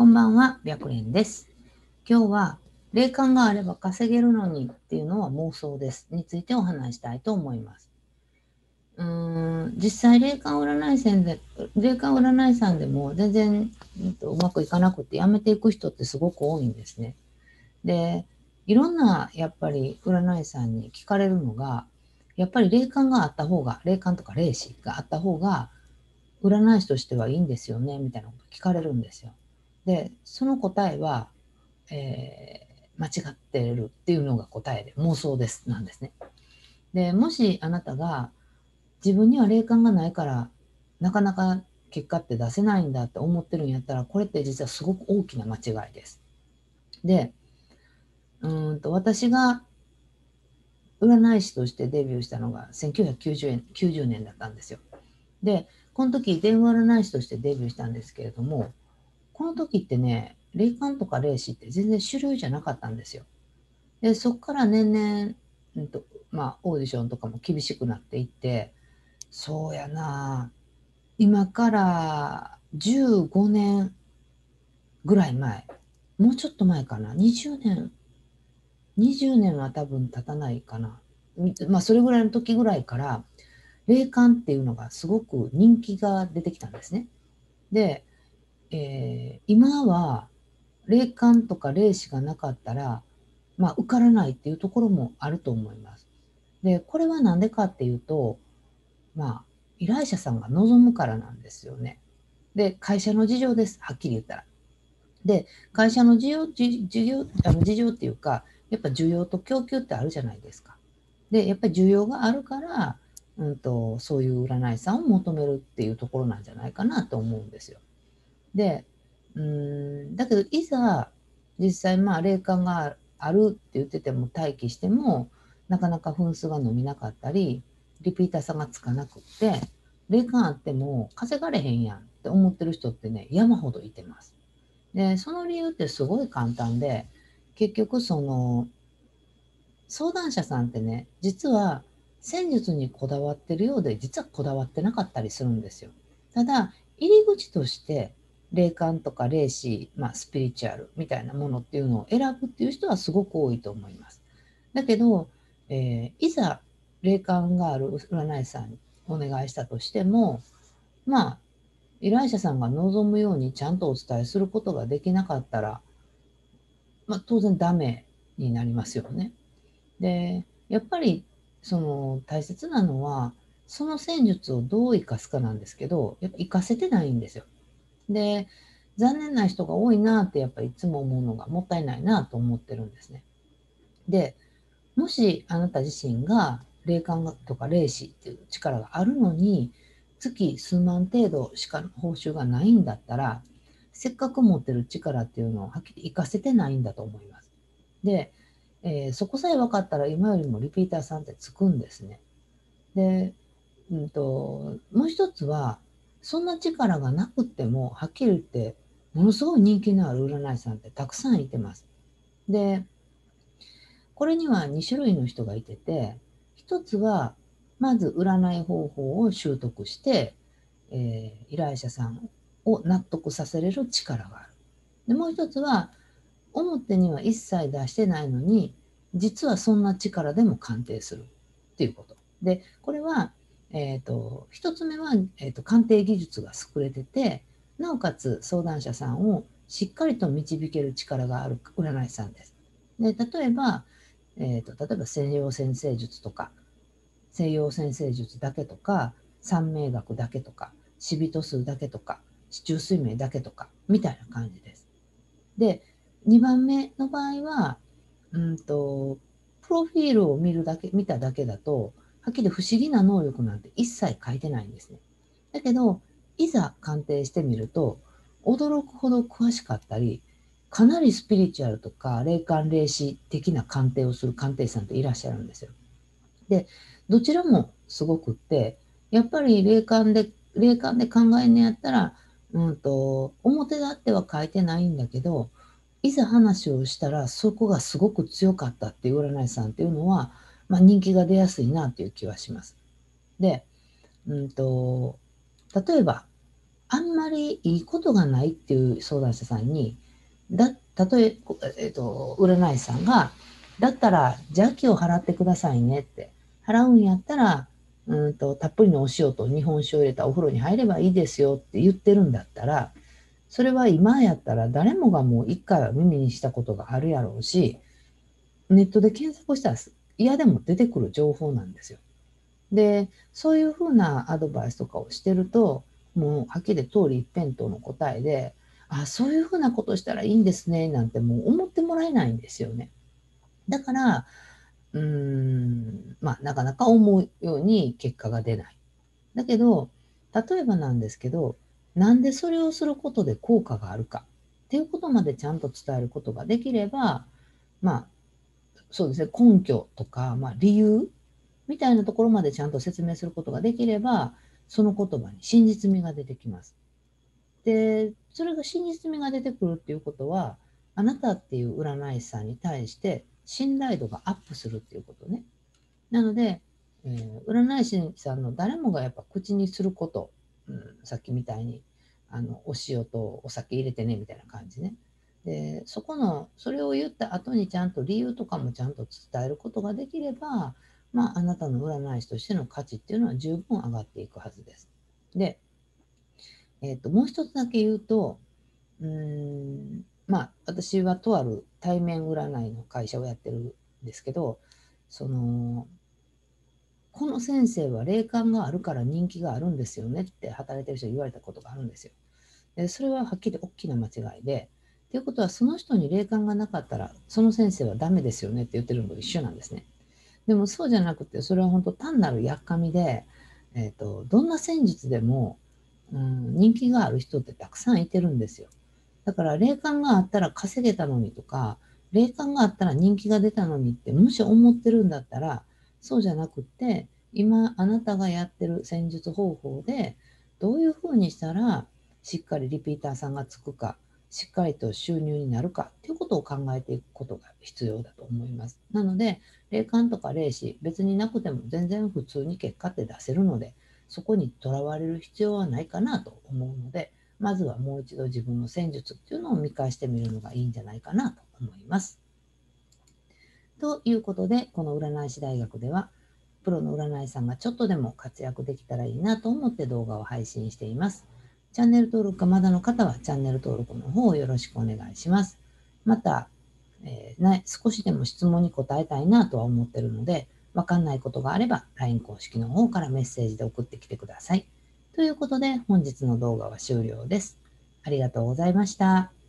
こんばんは、白蓮です。今日は、霊感があれば稼げるのにっていうのは妄想です。についてお話したいと思います。うーん、実際霊感占い線で、霊感占いさんでも全然、うんとうまくいかなくてやめていく人ってすごく多いんですね。で、いろんなやっぱり占い師さんに聞かれるのが、やっぱり霊感があった方が、霊感とか霊視があった方が、占い師としてはいいんですよね、みたいなこと聞かれるんですよ。で、その答えは、えー間違ってるっていうのが答えで、妄想です、なんですね。で、もしあなたが自分には霊感がないから、なかなか結果って出せないんだって思ってるんやったら、これって実はすごく大きな間違いです。で、うんと私が占い師としてデビューしたのが1990年 ,90 年だったんですよ。で、この時電話占い師としてデビューしたんですけれども、この時ってね、霊感とか霊視って全然主流じゃなかったんですよ。で、そこから年々、うんとまあ、オーディションとかも厳しくなっていって、そうやな今から15年ぐらい前、もうちょっと前かな、20年、20年は多分経たないかな。まあ、それぐらいの時ぐらいから、霊感っていうのがすごく人気が出てきたんですね。で、えー今は霊感とか霊視がなかったら、まあ、受からないっていうところもあると思います。で、これは何でかっていうと、まあ、依頼者さんが望むからなんですよね。で、会社の事情です。はっきり言ったら。で、会社の事情、事業、あの事情っていうか、やっぱ需要と供給ってあるじゃないですか。で、やっぱり需要があるから、うんと、そういう占い師さんを求めるっていうところなんじゃないかなと思うんですよ。で、うん、だけど、いざ、実際、まあ、霊感があるって言ってても、待機しても、なかなか分数が伸びなかったり、リピーターさんがつかなくって、霊感あっても稼がれへんやんって思ってる人ってね、山ほどいてます。で、その理由ってすごい簡単で、結局、その、相談者さんってね、実は戦術にこだわってるようで、実はこだわってなかったりするんですよ。ただ、入り口として、霊感とか霊視、まあ、スピリチュアルみたいなものっていうのを選ぶっていう人はすごく多いと思います。だけど、えーいざ霊感がある占い師さんにお願いしたとしても、まあ、依頼者さんが望むようにちゃんとお伝えすることができなかったら、まあ、当然ダメになりますよね。で、やっぱりその大切なのは、その戦術をどう生かすかなんですけど、やっぱ生かせてないんですよ。で、残念な人が多いなってやっぱりいつも思うのがもったいないなと思ってるんですね。で、もしあなた自身が霊感とか霊視っていう力があるのに、月数万程度しか報酬がないんだったら、せっかく持ってる力っていうのをはっきり活かせてないんだと思います。で、えーそこさえ分かったら今よりもリピーターさんってつくんですね。で、うんと、もう一つは、そんな力がなくても、はっきり言って、ものすごい人気のある占い師さんってたくさんいてます。で、これには2種類の人がいてて、一つは、まず占い方法を習得して、えー依頼者さんを納得させれる力がある。で、もう一つは、表には一切出してないのに、実はそんな力でも鑑定するっていうこと。で、これは、えっ、と、一つ目は、えーと、鑑定技術が優れてて、なおかつ相談者さんをしっかりと導ける力がある占い師さんです。で、例えば、えーと、例えば西洋先生術とか、西洋先生術だけとか、三名学だけとか、死人数だけとか、四柱推命だけとか、みたいな感じです。で、2番目の場合は、うんと、プロフィールを見るだけ、見ただけだと、はっきり不思議な能力なんて一切書いてないんですね。だけど、いざ鑑定してみると、驚くほど詳しかったり、かなりスピリチュアルとか霊感霊視的な鑑定をする鑑定士さんっていらっしゃるんですよ。で、どちらもすごくって、やっぱり霊感で、霊感で考えんのやったら、うんと、表立っては書いてないんだけど、いざ話をしたらそこがすごく強かったっていう占い師さんっていうのは、まあ、人気が出やすいなっていう気はします。で、うんと、例えば、あんまりいいことがないっていう相談者さんに、だ、たとえ、えっと、占い師さんが、だったら邪気を払ってくださいねって、払うんやったら、うんと、たっぷりのお塩と日本酒を入れたお風呂に入ればいいですよって言ってるんだったら、それは今やったら誰もがもう一回は耳にしたことがあるやろうし、ネットで検索したら嫌でも出てくる情報なんですよ。で、そういうふうなアドバイスとかをしてると、もうはっきり通り一辺倒の答えで、あ、そういうふうなことしたらいいんですね、なんてもう思ってもらえないんですよね。だから、うーん、まあ、なかなか思うように結果が出ない。だけど、例えばなんですけど、なんでそれをすることで効果があるかっていうことまでちゃんと伝えることができれば、まあ、そうですね、根拠とか、まあ、理由みたいなところまでちゃんと説明することができれば、その言葉に真実味が出てきます。で、それが真実味が出てくるっていうことは、あなたっていう占い師さんに対して信頼度がアップするっていうことね。なので、えー、占い師さんの誰もがやっぱ口にすること、うん、さっきみたいにあのお塩とお酒入れてねみたいな感じね。でそこのそれを言った後にちゃんと理由とかもちゃんと伝えることができれば、まあ、あなたの占い師としての価値っていうのは十分上がっていくはずです。で、えーと、もう一つだけ言うとうんまあ私はとある対面占いの会社をやってるんですけどそのこの先生は霊感があるから人気があるんですよねって働いてる人に言われたことがあるんですよ。でそれははっきり大きな間違いで、ということは、その人に霊感がなかったら、その先生はダメですよねって言ってるのと一緒なんですね。でもそうじゃなくて、それは本当単なるやっかみで、えーと、どんな戦術でも、うん、人気がある人ってたくさんいてるんですよ。だから霊感があったら稼げたのにとか、霊感があったら人気が出たのにって、もし思ってるんだったら、そうじゃなくって、今あなたがやってる戦術方法で、どういうふうにしたらしっかりリピーターさんがつくか、しっかりと収入になるかっていうことを考えていくことが必要だと思います。なので、霊感とか霊視、別になくても全然普通に結果って出せるので、そこにとらわれる必要はないかなと思うので、まずはもう一度自分の戦術っていうのを見返してみるのがいいんじゃないかなと思います。ということで、この占い師大学では、プロの占い師さんがちょっとでも活躍できたらいいなと思って動画を配信しています。チャンネル登録がまだの方はチャンネル登録の方をよろしくお願いします。また、えー、ね、少しでも質問に答えたいなとは思ってるので、わかんないことがあれば LINE 公式の方からメッセージで送ってきてください。ということで本日の動画は終了です。ありがとうございました。